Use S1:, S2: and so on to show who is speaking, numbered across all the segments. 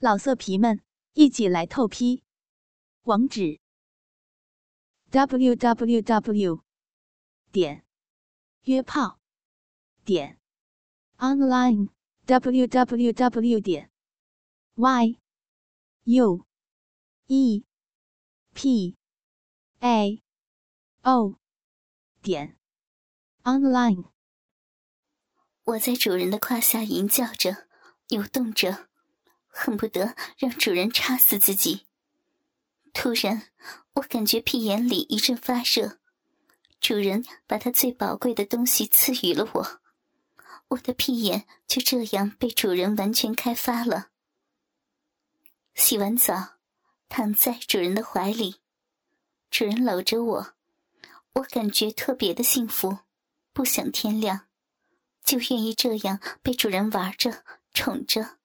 S1: 老色皮们，一起来透批！网址：w w w 点约炮点 online w w w 点 y u e p a o 点 online。
S2: 我在主人的胯下吟叫着，扭动着。恨不得让主人插死自己。突然，我感觉屁眼里一阵发热，主人把他最宝贵的东西赐予了我，我的屁眼就这样被主人完全开发了。洗完澡，躺在主人的怀里，主人搂着我，我感觉特别的幸福，不想天亮，就愿意这样被主人玩着、宠着。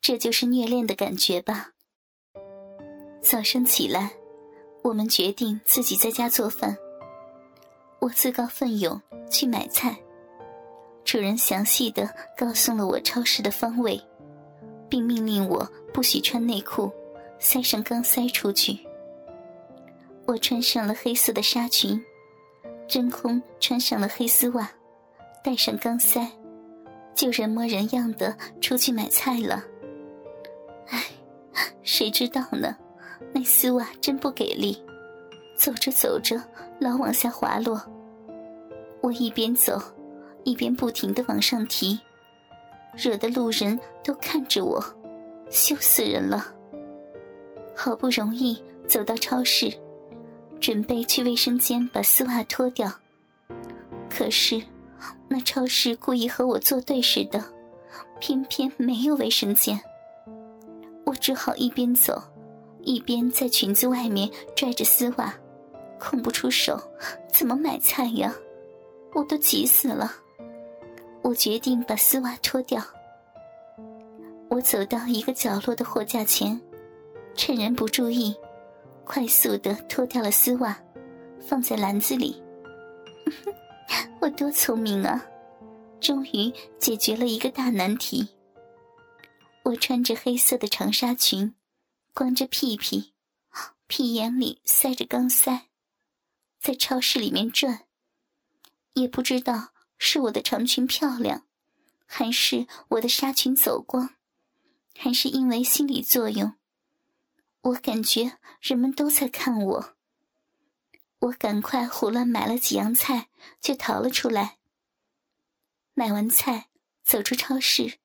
S2: 这就是虐恋的感觉吧。早上起来，我们决定自己在家做饭。我自告奋勇去买菜，主人详细的告诉了我超市的方位，并命令我不许穿内裤，塞上钢塞出去。我穿上了黑色的纱裙，真空穿上了黑丝袜，戴上钢塞，就人模人样的出去买菜了。谁知道呢？那丝袜真不给力，走着走着老往下滑落。我一边走，一边不停的往上提，惹得路人都看着我，羞死人了。好不容易走到超市，准备去卫生间把丝袜脱掉，可是那超市故意和我作对似的，偏偏没有卫生间。我只好一边走，一边在裙子外面拽着丝袜，空不出手，怎么买菜呀？我都急死了。我决定把丝袜脱掉。我走到一个角落的货架前，趁人不注意，快速的脱掉了丝袜，放在篮子里。我多聪明啊！终于解决了一个大难题。我穿着黑色的长纱裙，光着屁屁，屁眼里塞着钢塞，在超市里面转。也不知道是我的长裙漂亮，还是我的纱裙走光，还是因为心理作用，我感觉人们都在看我。我赶快胡乱买了几样菜，就逃了出来。买完菜，走出超市，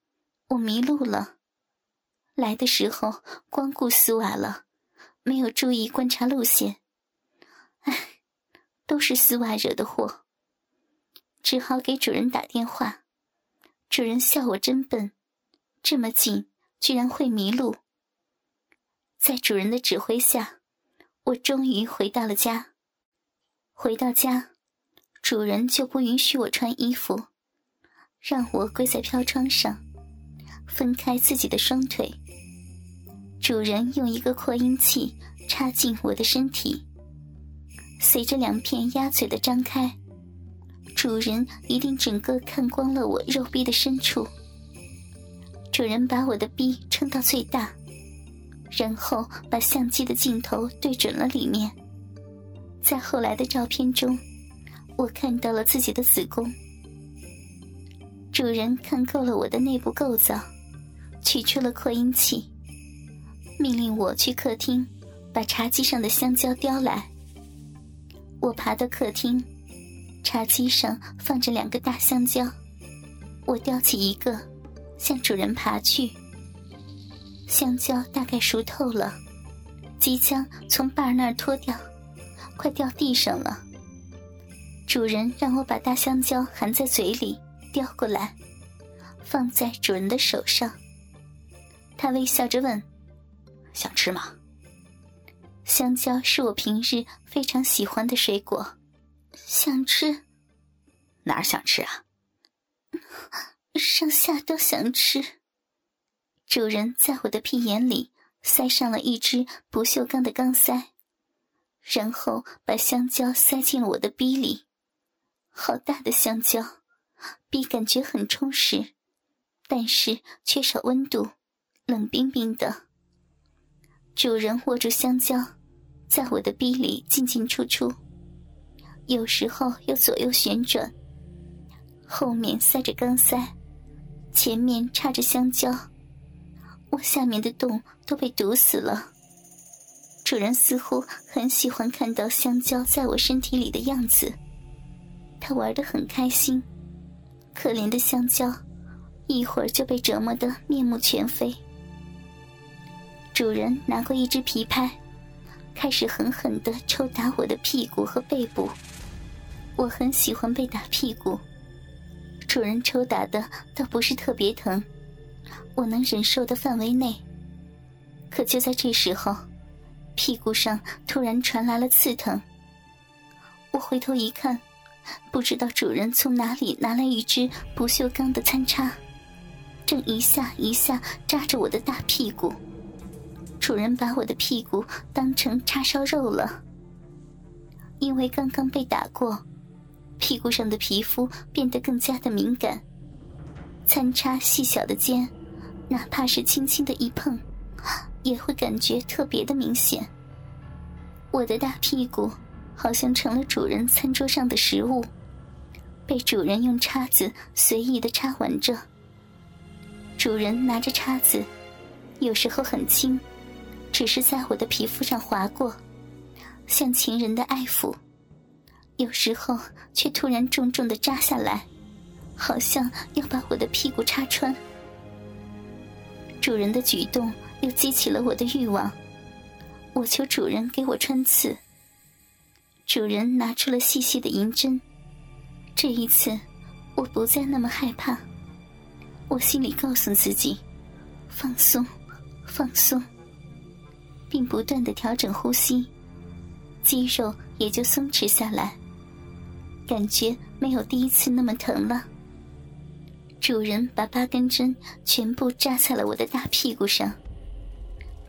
S2: 我迷路了。来的时候光顾丝袜了，没有注意观察路线。唉，都是丝袜惹的祸。只好给主人打电话。主人笑我真笨，这么近居然会迷路。在主人的指挥下，我终于回到了家。回到家，主人就不允许我穿衣服，让我跪在飘窗上，分开自己的双腿。主人用一个扩音器插进我的身体，随着两片鸭嘴的张开，主人一定整个看光了我肉壁的深处。主人把我的逼撑到最大，然后把相机的镜头对准了里面。在后来的照片中，我看到了自己的子宫。主人看够了我的内部构造，取出了扩音器。命令我去客厅，把茶几上的香蕉叼来。我爬到客厅，茶几上放着两个大香蕉，我叼起一个，向主人爬去。香蕉大概熟透了，即将从把那儿脱掉，快掉地上了。主人让我把大香蕉含在嘴里，叼过来，放在主人的手上。他微笑着问。想吃吗？香蕉是我平日非常喜欢的水果，想吃。
S3: 哪儿想吃啊？
S2: 上下都想吃。主人在我的屁眼里塞上了一只不锈钢的钢塞，然后把香蕉塞进了我的逼里。好大的香蕉，逼感觉很充实，但是缺少温度。冷冰冰的。主人握住香蕉，在我的逼里进进出出，有时候又左右旋转。后面塞着钢塞，前面插着香蕉，我下面的洞都被堵死了。主人似乎很喜欢看到香蕉在我身体里的样子，他玩得很开心。可怜的香蕉，一会儿就被折磨得面目全非。主人拿过一只皮拍，开始狠狠地抽打我的屁股和背部。我很喜欢被打屁股，主人抽打的倒不是特别疼，我能忍受的范围内。可就在这时候，屁股上突然传来了刺疼。我回头一看，不知道主人从哪里拿来一支不锈钢的餐叉，正一下一下扎着我的大屁股。主人把我的屁股当成叉烧肉了，因为刚刚被打过，屁股上的皮肤变得更加的敏感。参差细小的尖，哪怕是轻轻的一碰，也会感觉特别的明显。我的大屁股好像成了主人餐桌上的食物，被主人用叉子随意的插玩着。主人拿着叉子，有时候很轻。只是在我的皮肤上划过，像情人的爱抚；有时候却突然重重的扎下来，好像要把我的屁股插穿。主人的举动又激起了我的欲望，我求主人给我穿刺。主人拿出了细细的银针，这一次我不再那么害怕。我心里告诉自己：放松，放松。并不断的调整呼吸，肌肉也就松弛下来，感觉没有第一次那么疼了。主人把八根针全部扎在了我的大屁股上，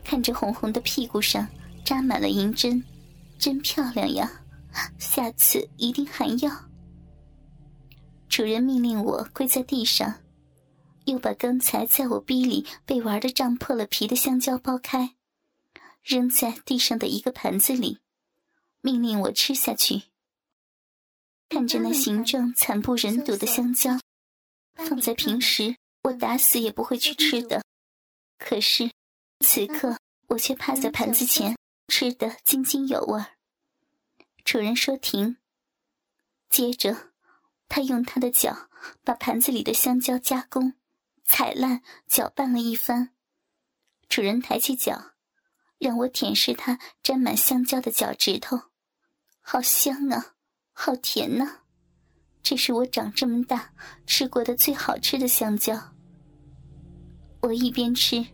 S2: 看着红红的屁股上扎满了银针，真漂亮呀！下次一定还要。主人命令我跪在地上，又把刚才在我逼里被玩的胀破了皮的香蕉剥开。扔在地上的一个盘子里，命令我吃下去。看着那形状惨不忍睹的香蕉，放在平时我打死也不会去吃的，可是此刻我却趴在盘子前吃得津津有味。主人说停，接着他用他的脚把盘子里的香蕉加工、踩烂、搅拌了一番。主人抬起脚。让我舔舐它沾满香蕉的脚趾头，好香啊，好甜呐！这是我长这么大吃过的最好吃的香蕉。我一边吃，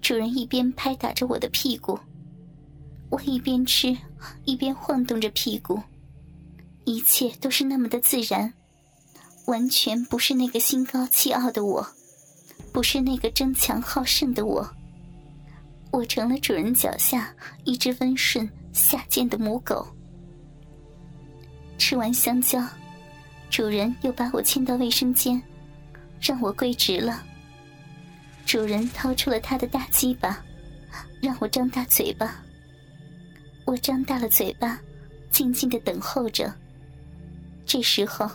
S2: 主人一边拍打着我的屁股，我一边吃一边晃动着屁股，一切都是那么的自然，完全不是那个心高气傲的我，不是那个争强好胜的我。我成了主人脚下一只温顺下贱的母狗。吃完香蕉，主人又把我牵到卫生间，让我跪直了。主人掏出了他的大鸡巴，让我张大嘴巴。我张大了嘴巴，静静的等候着。这时候，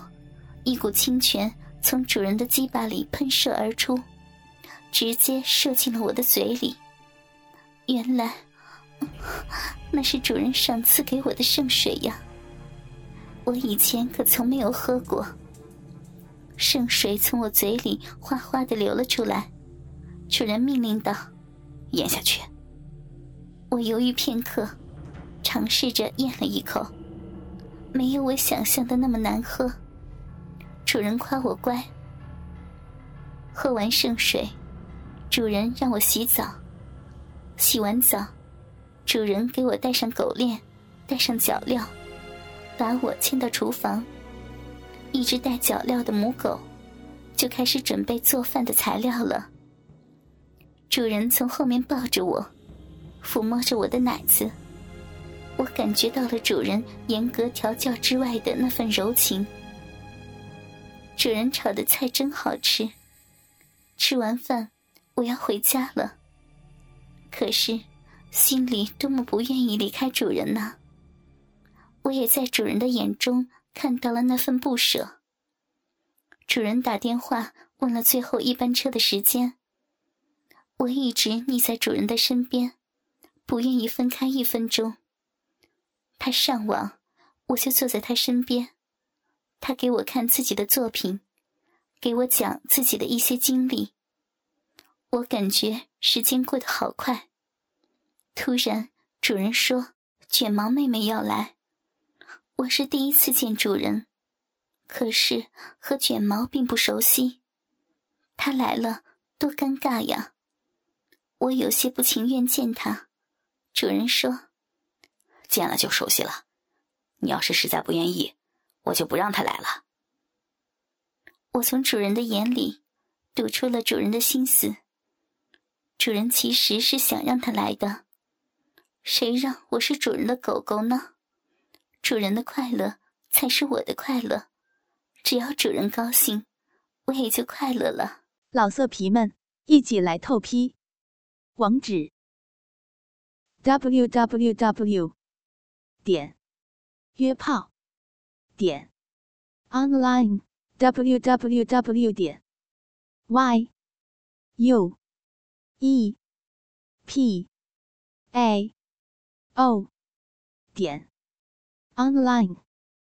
S2: 一股清泉从主人的鸡巴里喷射而出，直接射进了我的嘴里。原来，那是主人赏赐给我的圣水呀！我以前可从没有喝过。圣水从我嘴里哗哗的流了出来，主人命令道：“
S3: 咽下去。”
S2: 我犹豫片刻，尝试着咽了一口，没有我想象的那么难喝。主人夸我乖。喝完圣水，主人让我洗澡。洗完澡，主人给我戴上狗链，戴上脚镣，把我牵到厨房。一只戴脚镣的母狗，就开始准备做饭的材料了。主人从后面抱着我，抚摸着我的奶子，我感觉到了主人严格调教之外的那份柔情。主人炒的菜真好吃。吃完饭，我要回家了。可是心里多么不愿意离开主人呢？我也在主人的眼中看到了那份不舍。主人打电话问了最后一班车的时间，我一直腻在主人的身边，不愿意分开一分钟。他上网，我就坐在他身边，他给我看自己的作品，给我讲自己的一些经历。我感觉时间过得好快。突然，主人说：“卷毛妹妹要来。”我是第一次见主人，可是和卷毛并不熟悉。他来了，多尴尬呀！我有些不情愿见他。主人说：“
S3: 见了就熟悉了。你要是实在不愿意，我就不让他来了。”
S2: 我从主人的眼里读出了主人的心思。主人其实是想让他来的，谁让我是主人的狗狗呢？主人的快乐才是我的快乐，只要主人高兴，我也就快乐了。
S1: 老色皮们，一起来透批！网址：w w w 点约炮点 online w w w 点 y u。E p a o 点 online。